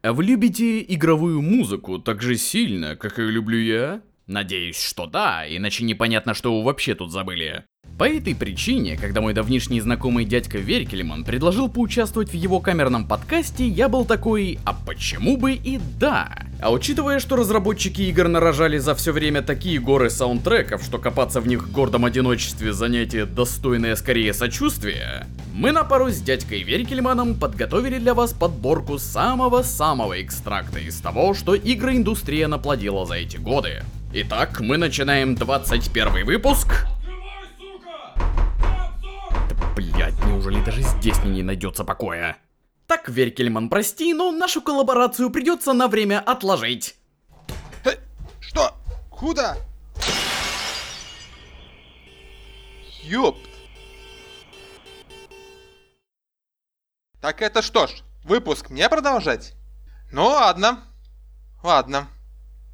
А вы любите игровую музыку так же сильно, как ее люблю я? Надеюсь, что да, иначе непонятно, что вы вообще тут забыли. По этой причине, когда мой давнишний знакомый дядька Веркелеман предложил поучаствовать в его камерном подкасте, я был такой, а почему бы и да? А учитывая, что разработчики игр нарожали за все время такие горы саундтреков, что копаться в них в гордом одиночестве занятие достойное скорее сочувствия, мы на пару с дядькой Веркельманом подготовили для вас подборку самого-самого экстракта из того, что игроиндустрия наплодила за эти годы. Итак, мы начинаем 21 выпуск неужели даже здесь мне не найдется покоя? Так, Веркельман, прости, но нашу коллаборацию придется на время отложить. Что? Куда? Ёпт. Так это что ж, выпуск мне продолжать? Ну ладно. Ладно.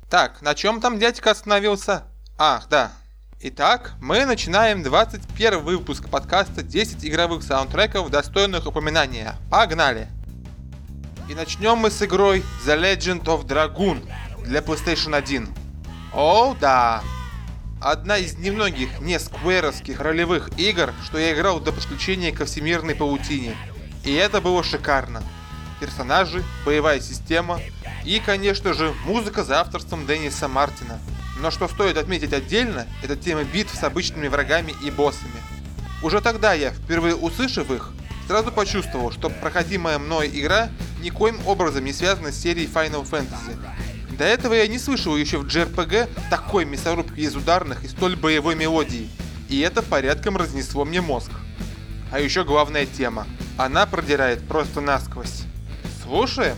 Так, на чем там дядька остановился? Ах, да, Итак, мы начинаем 21 выпуск подкаста 10 игровых саундтреков, достойных упоминания. Погнали! И начнем мы с игрой The Legend of Dragoon для PlayStation 1. О, да! Одна из немногих не скверовских ролевых игр, что я играл до подключения ко всемирной паутине. И это было шикарно. Персонажи, боевая система и, конечно же, музыка за авторством Денниса Мартина – но что стоит отметить отдельно, это тема битв с обычными врагами и боссами. Уже тогда я, впервые услышав их, сразу почувствовал, что проходимая мной игра никоим образом не связана с серией Final Fantasy. До этого я не слышал еще в JRPG такой мясорубки из ударных и столь боевой мелодии, и это порядком разнесло мне мозг. А еще главная тема. Она продирает просто насквозь. Слушаем?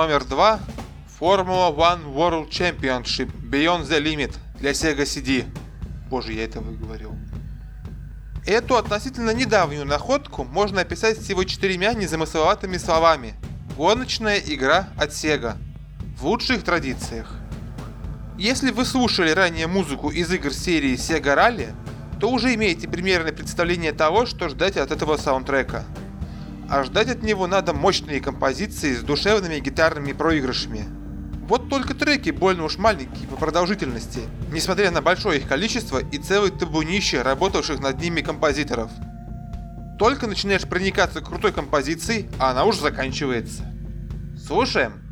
Номер два Formula One World Championship Beyond the Limit для Sega CD. Боже, я это выговорил. Эту относительно недавнюю находку можно описать всего четырьмя незамысловатыми словами. Гоночная игра от Sega. В лучших традициях. Если вы слушали ранее музыку из игр серии Sega Rally, то уже имеете примерное представление того, что ждать от этого саундтрека. А ждать от него надо мощные композиции с душевными гитарными проигрышами. Вот только треки больно уж маленькие по продолжительности, несмотря на большое их количество и целое табунище работавших над ними композиторов. Только начинаешь проникаться крутой композицией, а она уже заканчивается. Слушаем.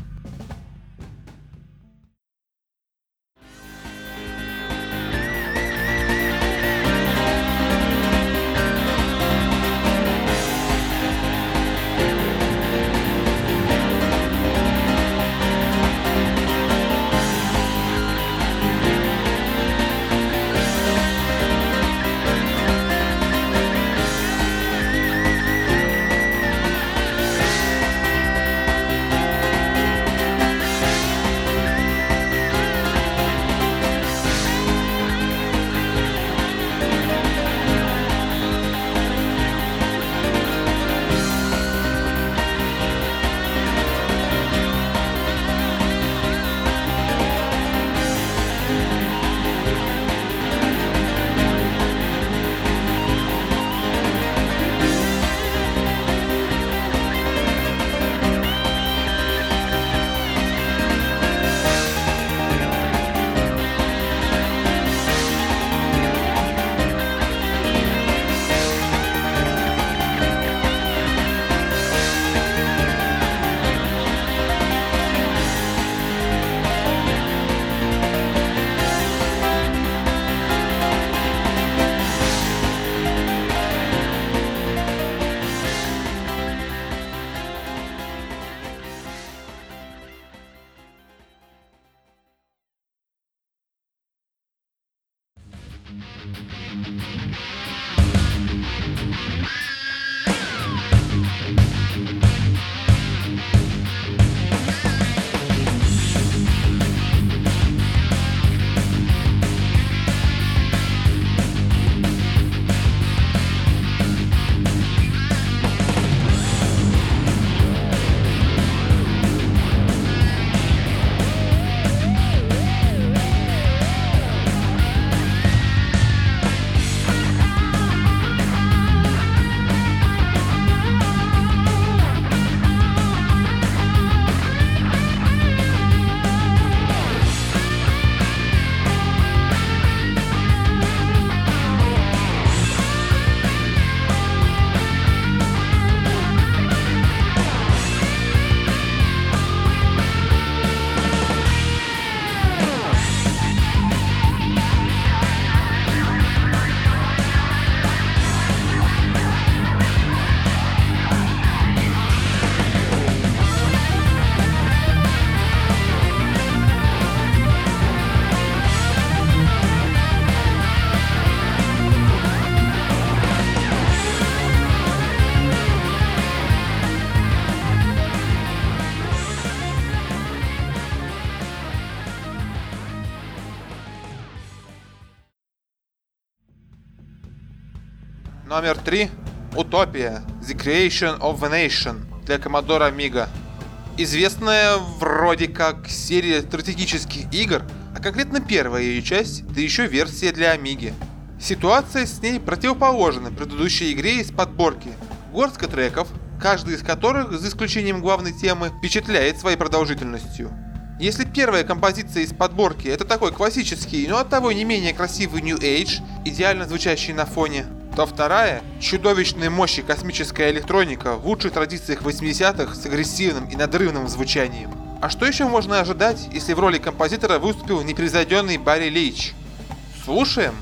Номер три. Утопия. The Creation of a Nation для Commodore Amiga. Известная вроде как серия стратегических игр, а конкретно первая ее часть, да еще версия для Амиги. Ситуация с ней противоположна предыдущей игре из подборки. Горстка треков, каждый из которых, за исключением главной темы, впечатляет своей продолжительностью. Если первая композиция из подборки это такой классический, но оттого не менее красивый New Age, идеально звучащий на фоне, то вторая – чудовищной мощи космическая электроника в лучших традициях 80-х с агрессивным и надрывным звучанием. А что еще можно ожидать, если в роли композитора выступил непревзойденный Барри Лейч? Слушаем!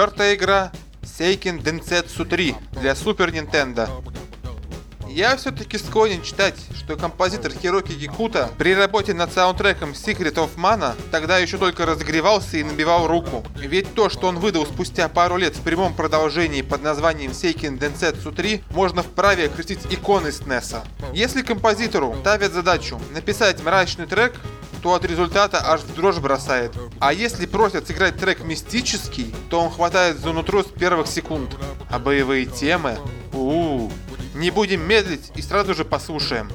Четвертая игра Seiken Densetsu 3 для Super Nintendo. Я все-таки склонен читать, что композитор Хироки Кикута при работе над саундтреком Secret of Mana тогда еще только разогревался и набивал руку. Ведь то, что он выдал спустя пару лет в прямом продолжении под названием Seiken Densetsu 3, можно вправе окрестить иконой SNES. Если композитору ставят задачу написать мрачный трек, то от результата аж дрожь бросает. А если просят сыграть трек мистический, то он хватает за нутро с первых секунд. А боевые темы? у, -у, -у. Не будем медлить и сразу же послушаем.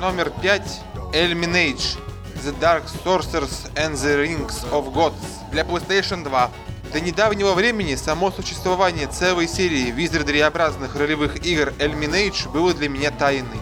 Номер 5. Eliminage. The Dark Sorcerers and the Rings of Gods для PlayStation 2. До недавнего времени само существование целой серии визардриобразных ролевых игр Eliminage было для меня тайной.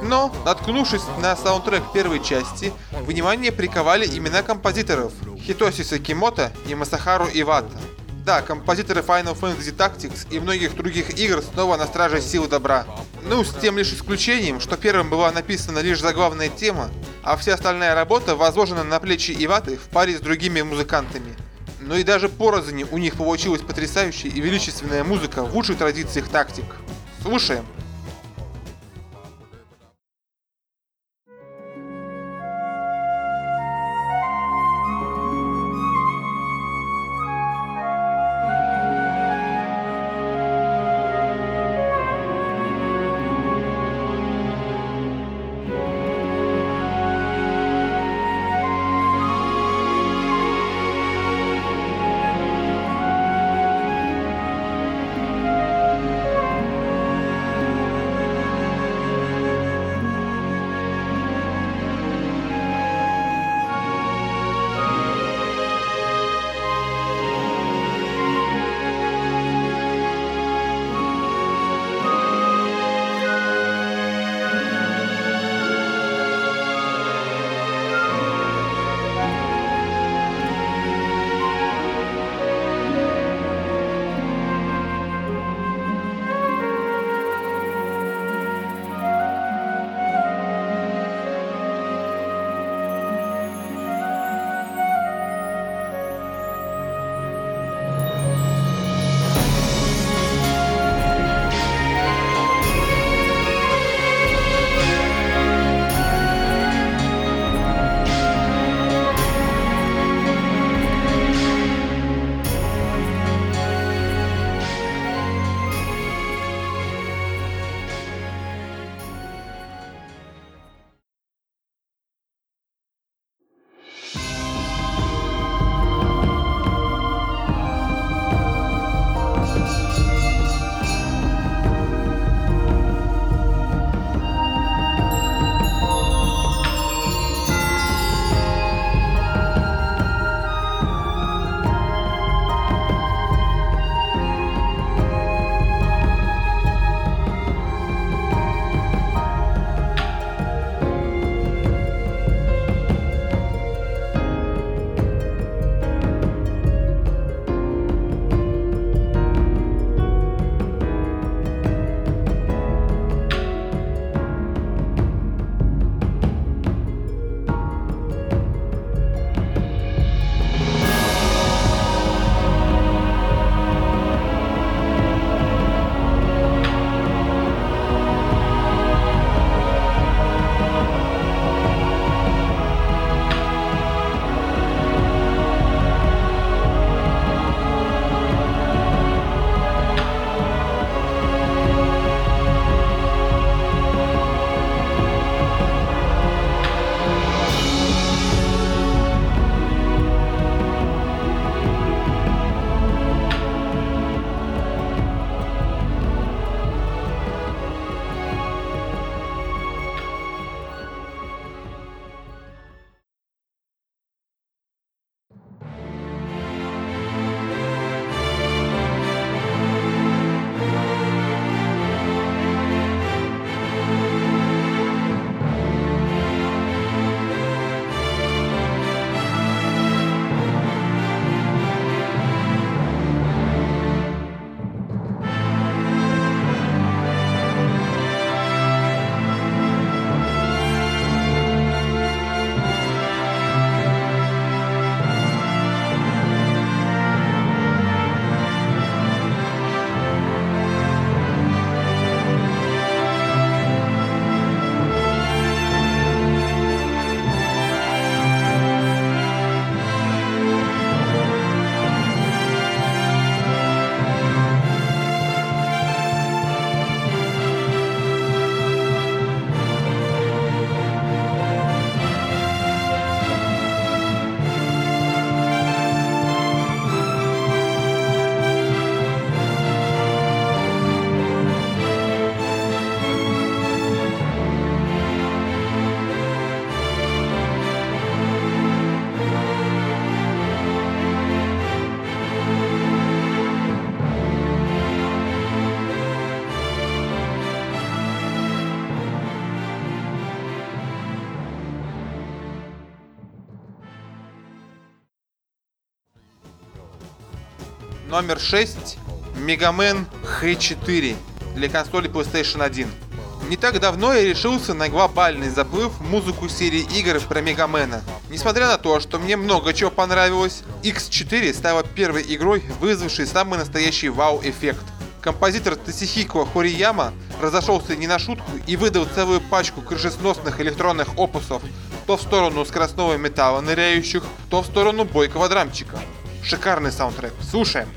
Но, наткнувшись на саундтрек первой части, внимание приковали имена композиторов Хитоси Сакимото и Масахару Ивата. Да, композиторы Final Fantasy Tactics и многих других игр снова на страже сил добра. Ну, с тем лишь исключением, что первым была написана лишь заглавная тема, а вся остальная работа возложена на плечи Иваты в паре с другими музыкантами. Но и даже порознь у них получилась потрясающая и величественная музыка в лучших традициях тактик. Слушаем. Номер 6 Мегамен Х4 для консоли PlayStation 1. Не так давно я решился на глобальный заплыв в музыку серии игр про Мегамена. Несмотря на то, что мне много чего понравилось, X4 стала первой игрой, вызвавшей самый настоящий вау-эффект. Композитор Тасихико Хорияма разошелся не на шутку и выдал целую пачку крышесносных электронных опусов то в сторону скоростного металла ныряющих, то в сторону бойкого драмчика. Шикарный саундтрек. Слушаем.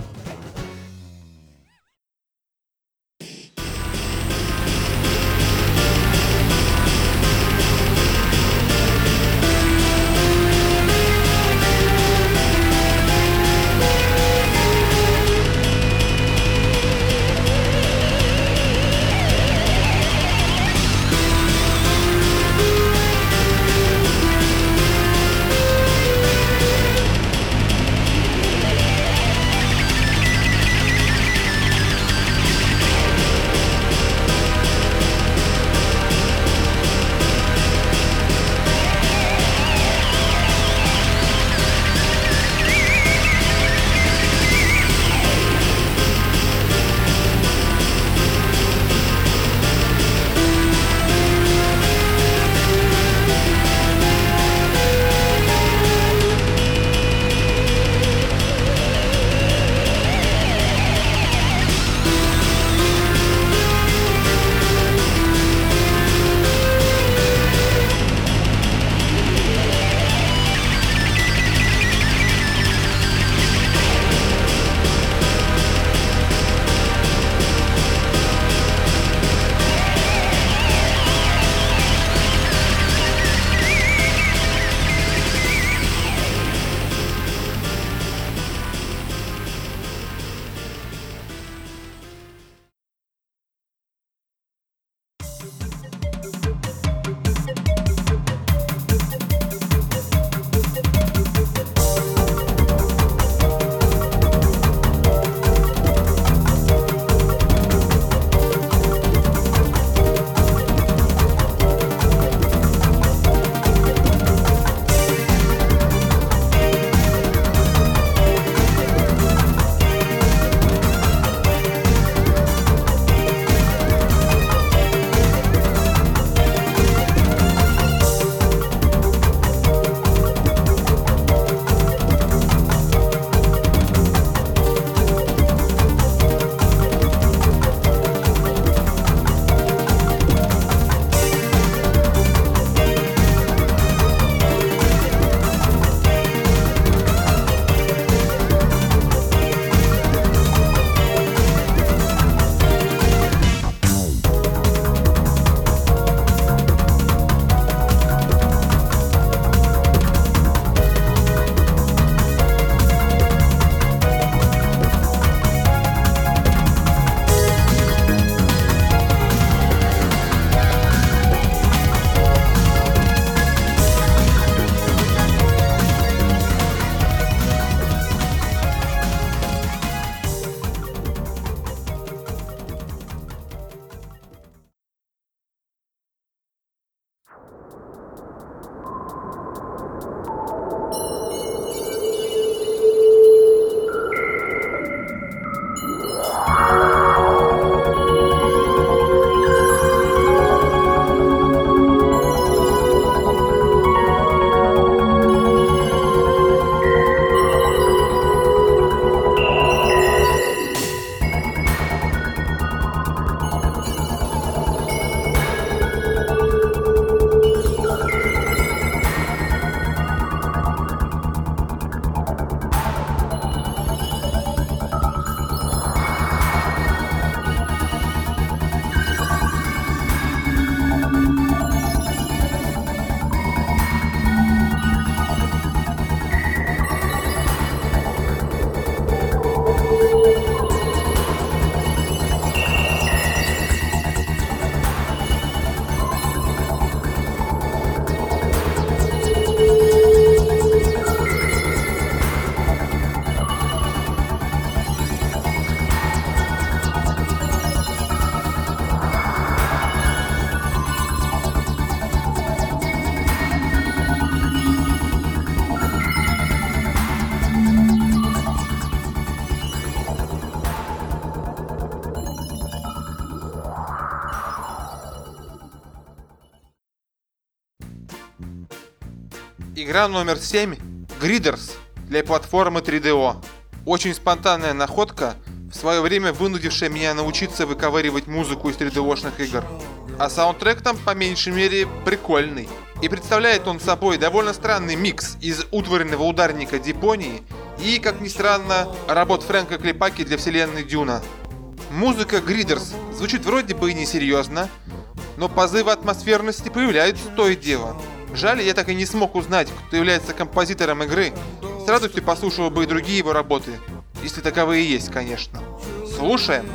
Игра номер 7 Griders для платформы 3DO. Очень спонтанная находка, в свое время вынудившая меня научиться выковыривать музыку из 3D-шных игр. А саундтрек там, по меньшей мере, прикольный. И представляет он собой довольно странный микс из утворенного ударника Дипонии и, как ни странно, работ Фрэнка Клепаки для вселенной Дюна. Музыка Гридерс звучит вроде бы и несерьезно, но позывы атмосферности появляются то и дело. Жаль, я так и не смог узнать, кто является композитором игры. С радостью послушал бы и другие его работы, если таковые есть, конечно. Слушаем!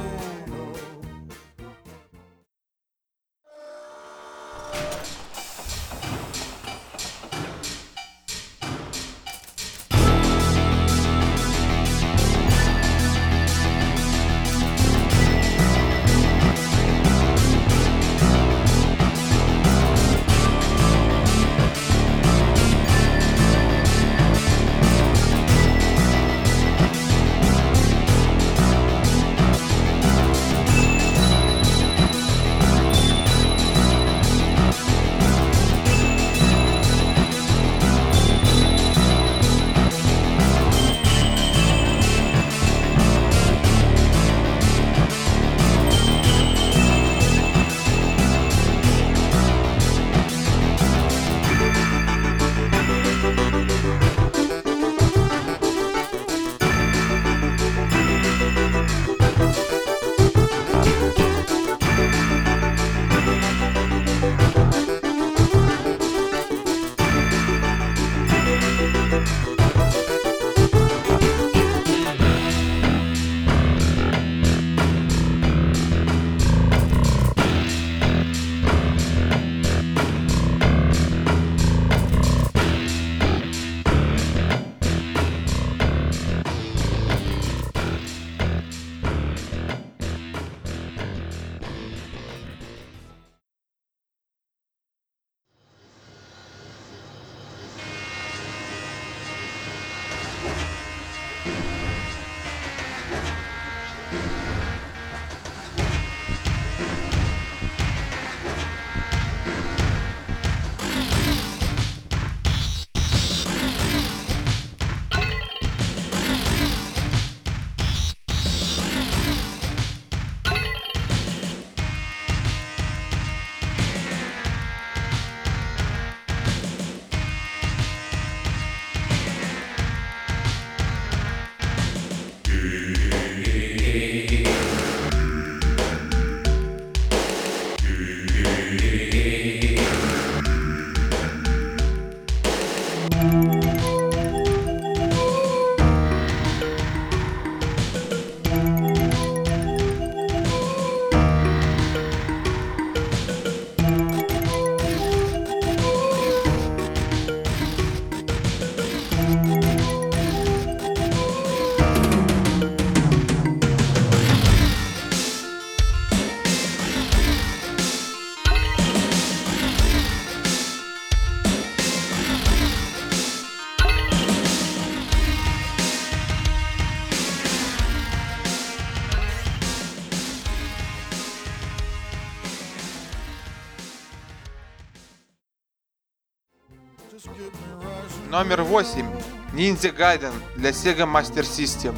Номер 8. Ninja Gaiden для Sega Master System.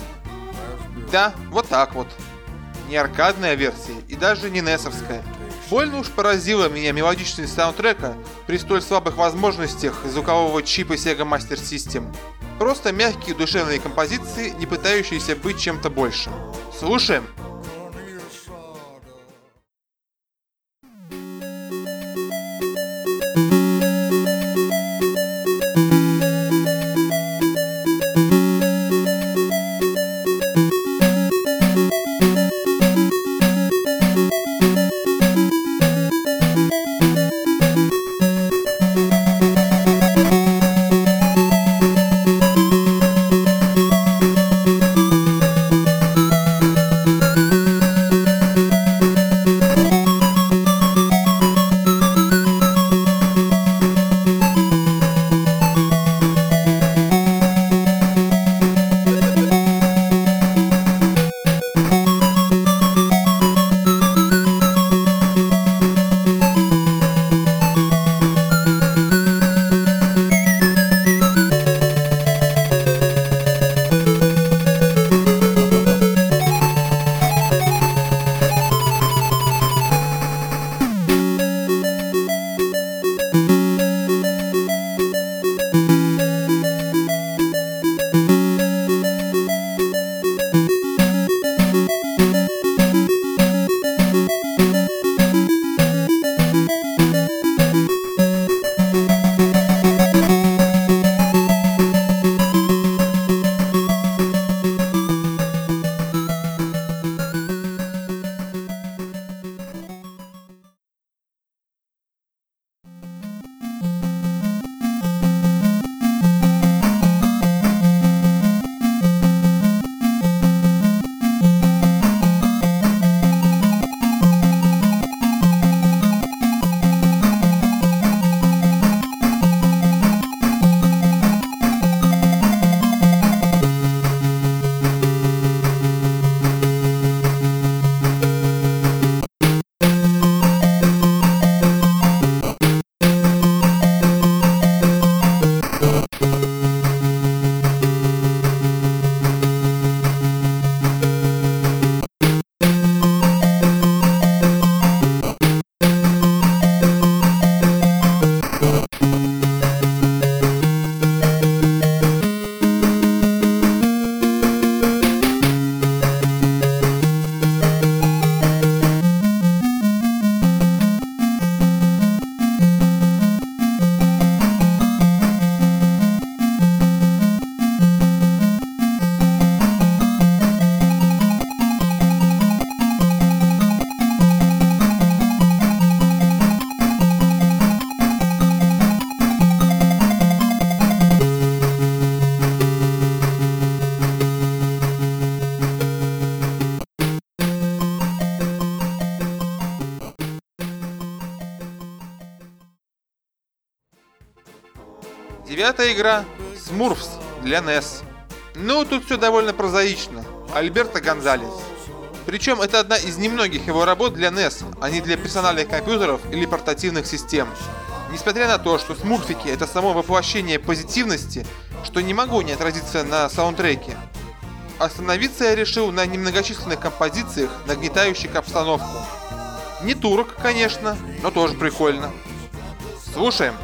Да, вот так вот. Не аркадная версия и даже не несовская. Больно уж поразила меня мелодичность саундтрека при столь слабых возможностях звукового чипа Sega Master System. Просто мягкие душевные композиции, не пытающиеся быть чем-то большим. Слушаем! Игра Smurfs для NES. Ну, тут все довольно прозаично. Альберто Гонзалес. Причем это одна из немногих его работ для NES, а не для персональных компьютеров или портативных систем. Несмотря на то, что смурфики это само воплощение позитивности, что не могло не отразиться на саундтреке. Остановиться я решил на немногочисленных композициях, нагнетающих обстановку. Не турок, конечно, но тоже прикольно. Слушаем.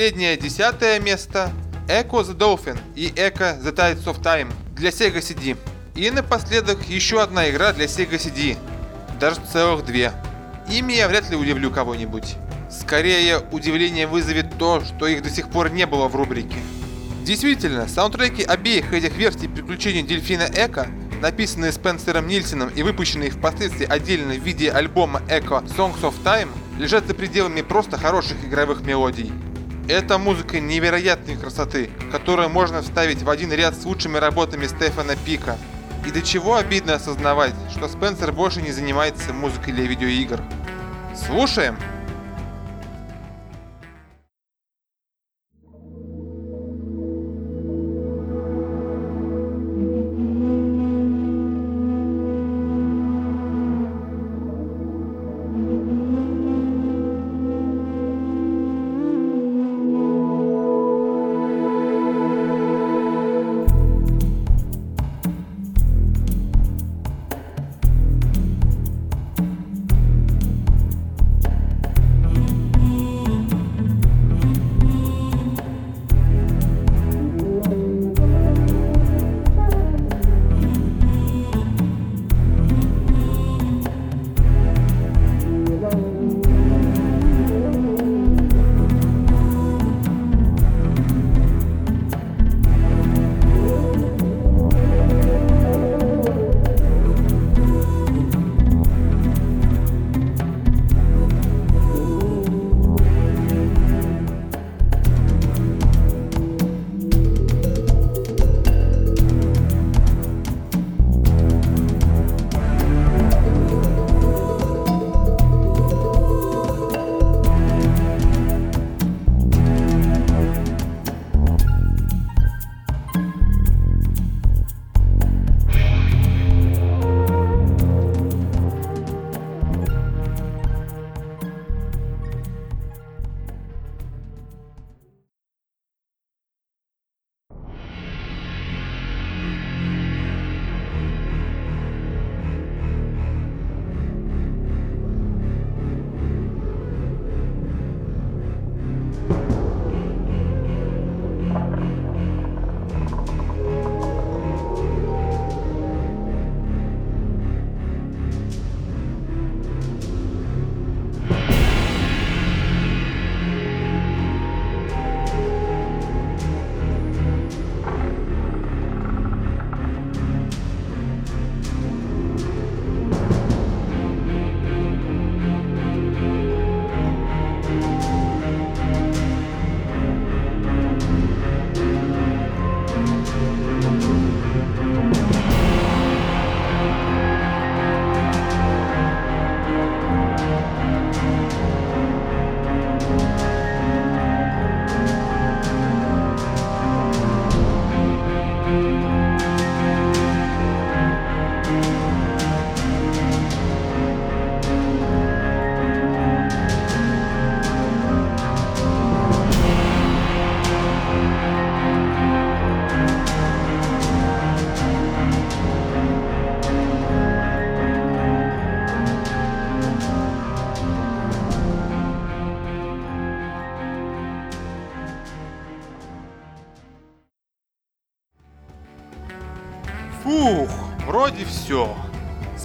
Последнее десятое место Echo the Dolphin и Echo the Tides of Time для Sega CD. И напоследок еще одна игра для Sega CD. Даже целых две. Ими я вряд ли удивлю кого-нибудь. Скорее, удивление вызовет то, что их до сих пор не было в рубрике. Действительно, саундтреки обеих этих версий приключений Дельфина Эко, написанные Спенсером Нильсоном и выпущенные впоследствии отдельно в виде альбома Echo Songs of Time, лежат за пределами просто хороших игровых мелодий. Это музыка невероятной красоты, которую можно вставить в один ряд с лучшими работами Стефана Пика. И до чего обидно осознавать, что Спенсер больше не занимается музыкой для видеоигр. Слушаем!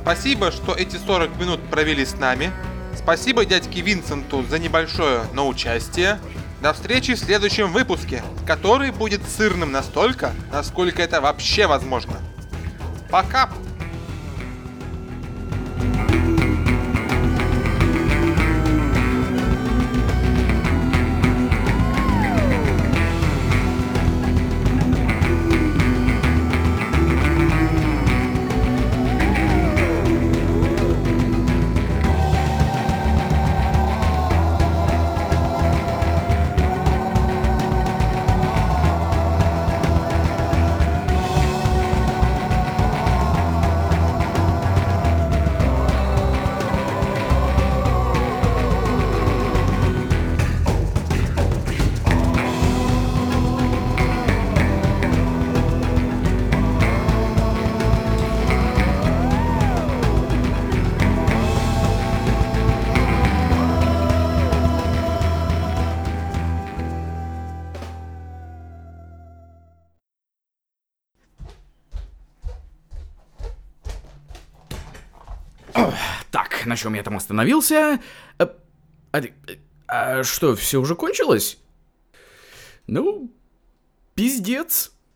Спасибо, что эти 40 минут провели с нами. Спасибо дядьке Винсенту за небольшое, но участие. До встречи в следующем выпуске, который будет сырным настолько, насколько это вообще возможно. Пока! На чем я там остановился? А, а, а что, все уже кончилось? Ну, пиздец.